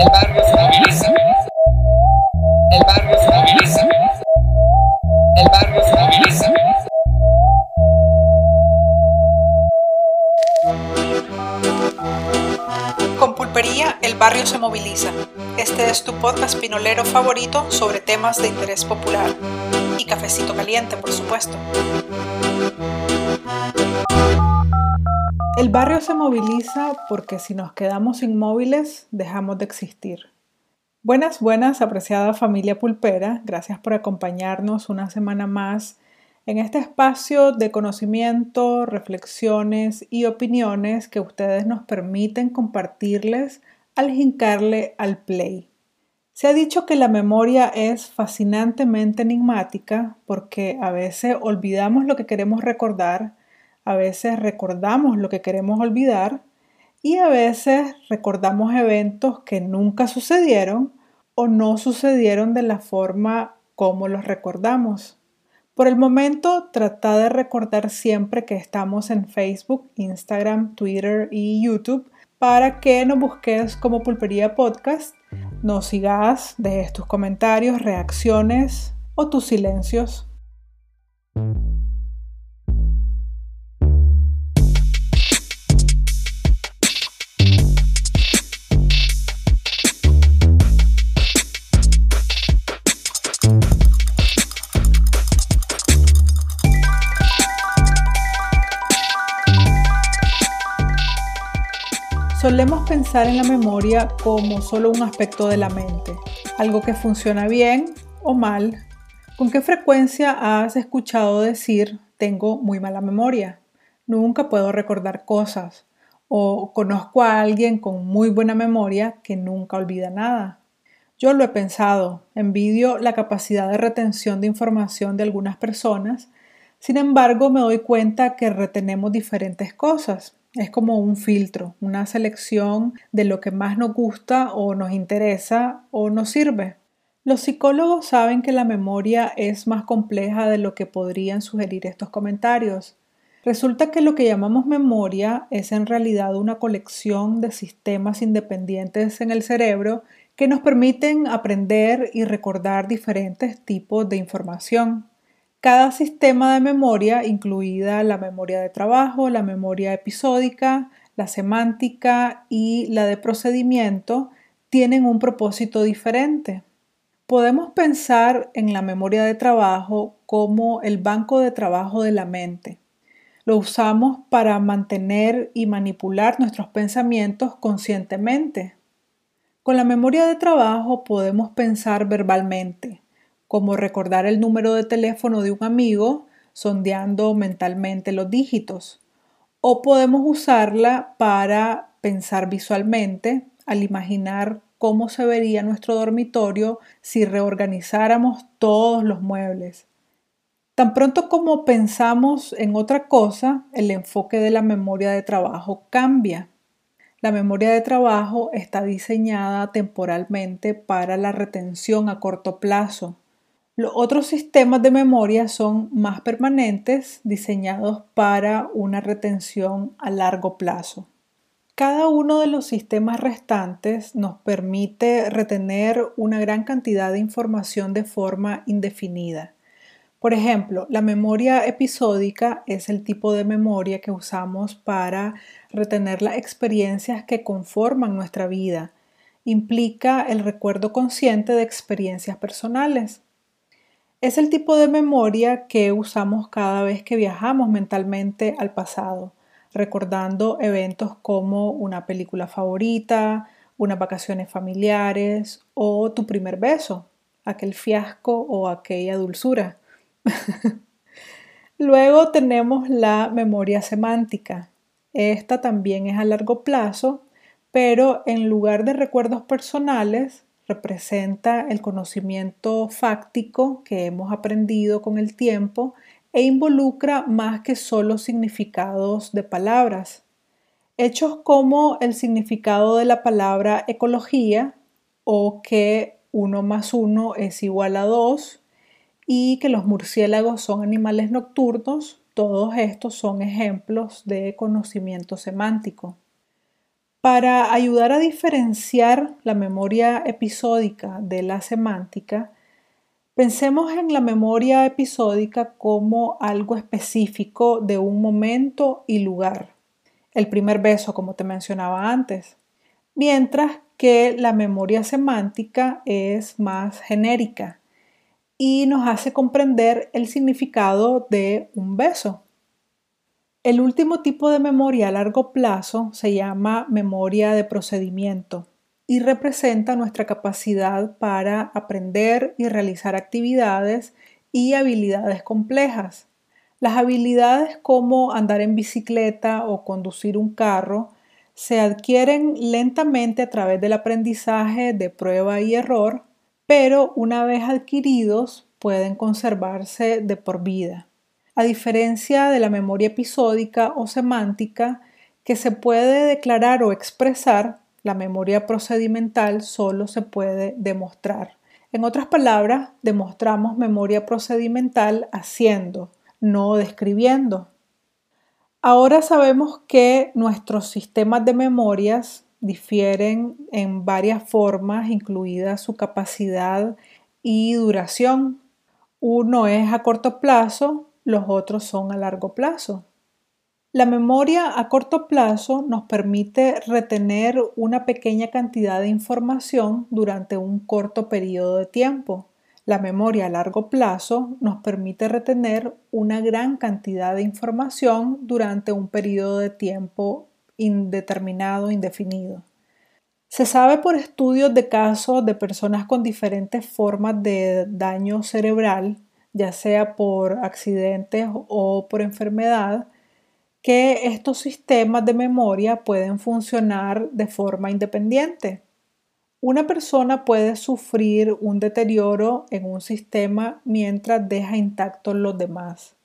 El barrio se moviliza. El barrio se moviliza. El barrio se moviliza. Con Pulpería, el barrio se moviliza. Este es tu podcast pinolero favorito sobre temas de interés popular. Y cafecito caliente, por supuesto. El barrio se moviliza porque si nos quedamos inmóviles, dejamos de existir. Buenas, buenas, apreciada familia pulpera. Gracias por acompañarnos una semana más en este espacio de conocimiento, reflexiones y opiniones que ustedes nos permiten compartirles al jincarle al play. Se ha dicho que la memoria es fascinantemente enigmática porque a veces olvidamos lo que queremos recordar, a veces recordamos lo que queremos olvidar y a veces recordamos eventos que nunca sucedieron o no sucedieron de la forma como los recordamos. Por el momento, trata de recordar siempre que estamos en Facebook, Instagram, Twitter y YouTube para que nos busques como Pulpería Podcast, nos sigas, dejes tus comentarios, reacciones o tus silencios. Pensar en la memoria como solo un aspecto de la mente, algo que funciona bien o mal. ¿Con qué frecuencia has escuchado decir tengo muy mala memoria? Nunca puedo recordar cosas. O conozco a alguien con muy buena memoria que nunca olvida nada. Yo lo he pensado, envidio la capacidad de retención de información de algunas personas, sin embargo me doy cuenta que retenemos diferentes cosas es como un filtro, una selección de lo que más nos gusta o nos interesa o nos sirve. Los psicólogos saben que la memoria es más compleja de lo que podrían sugerir estos comentarios. Resulta que lo que llamamos memoria es en realidad una colección de sistemas independientes en el cerebro que nos permiten aprender y recordar diferentes tipos de información. Cada sistema de memoria, incluida la memoria de trabajo, la memoria episódica, la semántica y la de procedimiento, tienen un propósito diferente. Podemos pensar en la memoria de trabajo como el banco de trabajo de la mente. Lo usamos para mantener y manipular nuestros pensamientos conscientemente. Con la memoria de trabajo podemos pensar verbalmente, como recordar el número de teléfono de un amigo sondeando mentalmente los dígitos. O podemos usarla para pensar visualmente al imaginar cómo se vería nuestro dormitorio si reorganizáramos todos los muebles. Tan pronto como pensamos en otra cosa, el enfoque de la memoria de trabajo cambia. La memoria de trabajo está diseñada temporalmente para la retención a corto plazo, los otros sistemas de memoria son más permanentes, diseñados para una retención a largo plazo. Cada uno de los sistemas restantes nos permite retener una gran cantidad de información de forma indefinida. Por ejemplo, la memoria episódica es el tipo de memoria que usamos para retener las experiencias que conforman nuestra vida. Implica el recuerdo consciente de experiencias personales. Es el tipo de memoria que usamos cada vez que viajamos mentalmente al pasado, recordando eventos como una película favorita, unas vacaciones familiares o tu primer beso, aquel fiasco o aquella dulzura. Luego tenemos la memoria semántica. Esta también es a largo plazo, pero en lugar de recuerdos personales, representa el conocimiento fáctico que hemos aprendido con el tiempo e involucra más que solo significados de palabras. Hechos como el significado de la palabra ecología o que uno más uno es igual a dos y que los murciélagos son animales nocturnos, todos estos son ejemplos de conocimiento semántico. Para ayudar a diferenciar la memoria episódica de la semántica, pensemos en la memoria episódica como algo específico de un momento y lugar. El primer beso, como te mencionaba antes. Mientras que la memoria semántica es más genérica y nos hace comprender el significado de un beso. El último tipo de memoria a largo plazo se llama memoria de procedimiento y representa nuestra capacidad para aprender y realizar actividades y habilidades complejas. Las habilidades como andar en bicicleta o conducir un carro se adquieren lentamente a través del aprendizaje de prueba y error, pero una vez adquiridos pueden conservarse de por vida a diferencia de la memoria episódica o semántica, que se puede declarar o expresar, la memoria procedimental solo se puede demostrar. En otras palabras, demostramos memoria procedimental haciendo, no describiendo. Ahora sabemos que nuestros sistemas de memorias difieren en varias formas, incluida su capacidad y duración. Uno es a corto plazo los otros son a largo plazo. La memoria a corto plazo nos permite retener una pequeña cantidad de información durante un corto periodo de tiempo. La memoria a largo plazo nos permite retener una gran cantidad de información durante un periodo de tiempo indeterminado, indefinido. Se sabe por estudios de casos de personas con diferentes formas de daño cerebral ya sea por accidentes o por enfermedad, que estos sistemas de memoria pueden funcionar de forma independiente. Una persona puede sufrir un deterioro en un sistema mientras deja intactos los demás.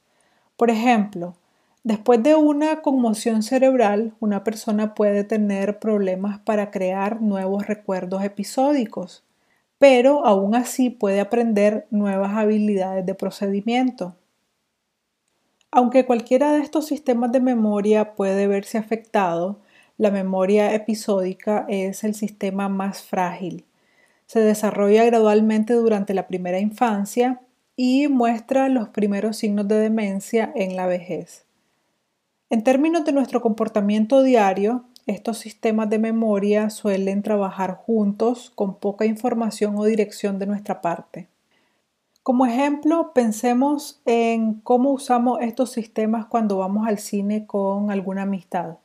Por ejemplo, después de una conmoción cerebral, una persona puede tener problemas para crear nuevos recuerdos episódicos pero aún así puede aprender nuevas habilidades de procedimiento. Aunque cualquiera de estos sistemas de memoria puede verse afectado, la memoria episódica es el sistema más frágil. Se desarrolla gradualmente durante la primera infancia y muestra los primeros signos de demencia en la vejez. En términos de nuestro comportamiento diario, estos sistemas de memoria suelen trabajar juntos con poca información o dirección de nuestra parte. Como ejemplo, pensemos en cómo usamos estos sistemas cuando vamos al cine con alguna amistad.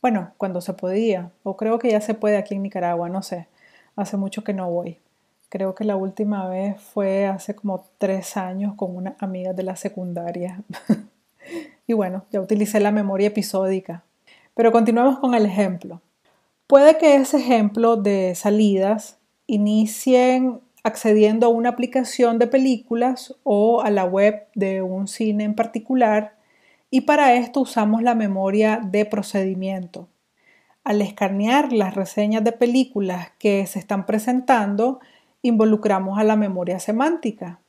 Bueno, cuando se podía, o creo que ya se puede aquí en Nicaragua, no sé. Hace mucho que no voy. Creo que la última vez fue hace como tres años con una amiga de la secundaria. y bueno, ya utilicé la memoria episódica. Pero continuemos con el ejemplo. Puede que ese ejemplo de salidas inicien accediendo a una aplicación de películas o a la web de un cine en particular y para esto usamos la memoria de procedimiento. Al escanear las reseñas de películas que se están presentando, involucramos a la memoria semántica.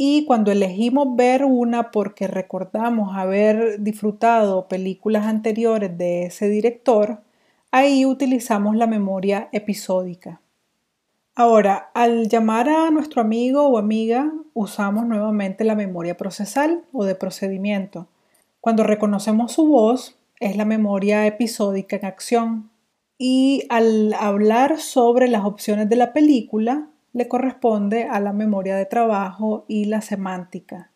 Y cuando elegimos ver una porque recordamos haber disfrutado películas anteriores de ese director, ahí utilizamos la memoria episódica. Ahora, al llamar a nuestro amigo o amiga, usamos nuevamente la memoria procesal o de procedimiento. Cuando reconocemos su voz, es la memoria episódica en acción. Y al hablar sobre las opciones de la película, le corresponde a la memoria de trabajo y la semántica.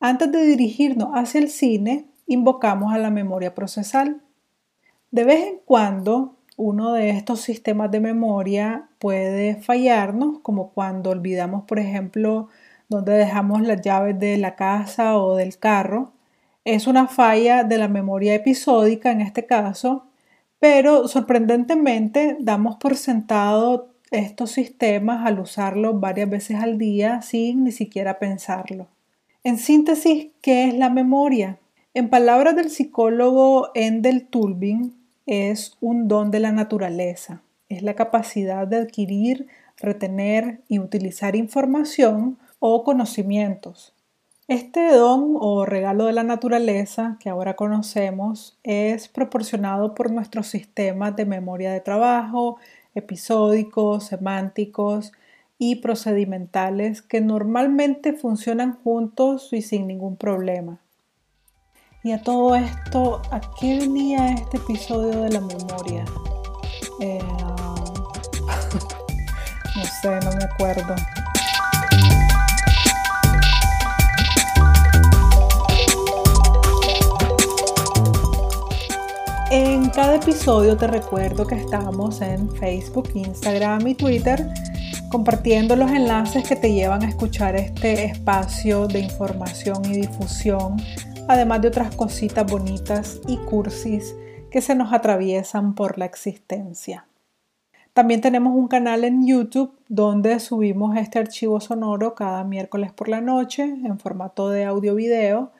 Antes de dirigirnos hacia el cine, invocamos a la memoria procesal. De vez en cuando, uno de estos sistemas de memoria puede fallarnos, como cuando olvidamos, por ejemplo, dónde dejamos las llaves de la casa o del carro. Es una falla de la memoria episódica en este caso, pero sorprendentemente damos por sentado estos sistemas al usarlos varias veces al día sin ni siquiera pensarlo. En síntesis, ¿qué es la memoria? En palabras del psicólogo Endel Tulbin, es un don de la naturaleza. Es la capacidad de adquirir, retener y utilizar información o conocimientos. Este don o regalo de la naturaleza que ahora conocemos es proporcionado por nuestros sistemas de memoria de trabajo, episódicos, semánticos y procedimentales que normalmente funcionan juntos y sin ningún problema. Y a todo esto, ¿a qué venía este episodio de la memoria? Eh, no sé, no me acuerdo. En cada episodio te recuerdo que estamos en Facebook, Instagram y Twitter compartiendo los enlaces que te llevan a escuchar este espacio de información y difusión, además de otras cositas bonitas y cursis que se nos atraviesan por la existencia. También tenemos un canal en YouTube donde subimos este archivo sonoro cada miércoles por la noche en formato de audio-video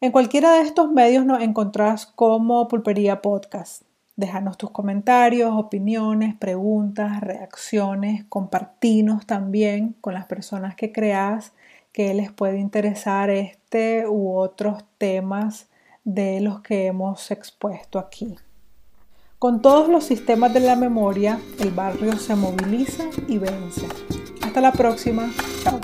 en cualquiera de estos medios nos encontrás como Pulpería Podcast. Déjanos tus comentarios, opiniones, preguntas, reacciones, compartinos también con las personas que creas que les puede interesar este u otros temas de los que hemos expuesto aquí. Con todos los sistemas de la memoria, el barrio se moviliza y vence. Hasta la próxima. Chao.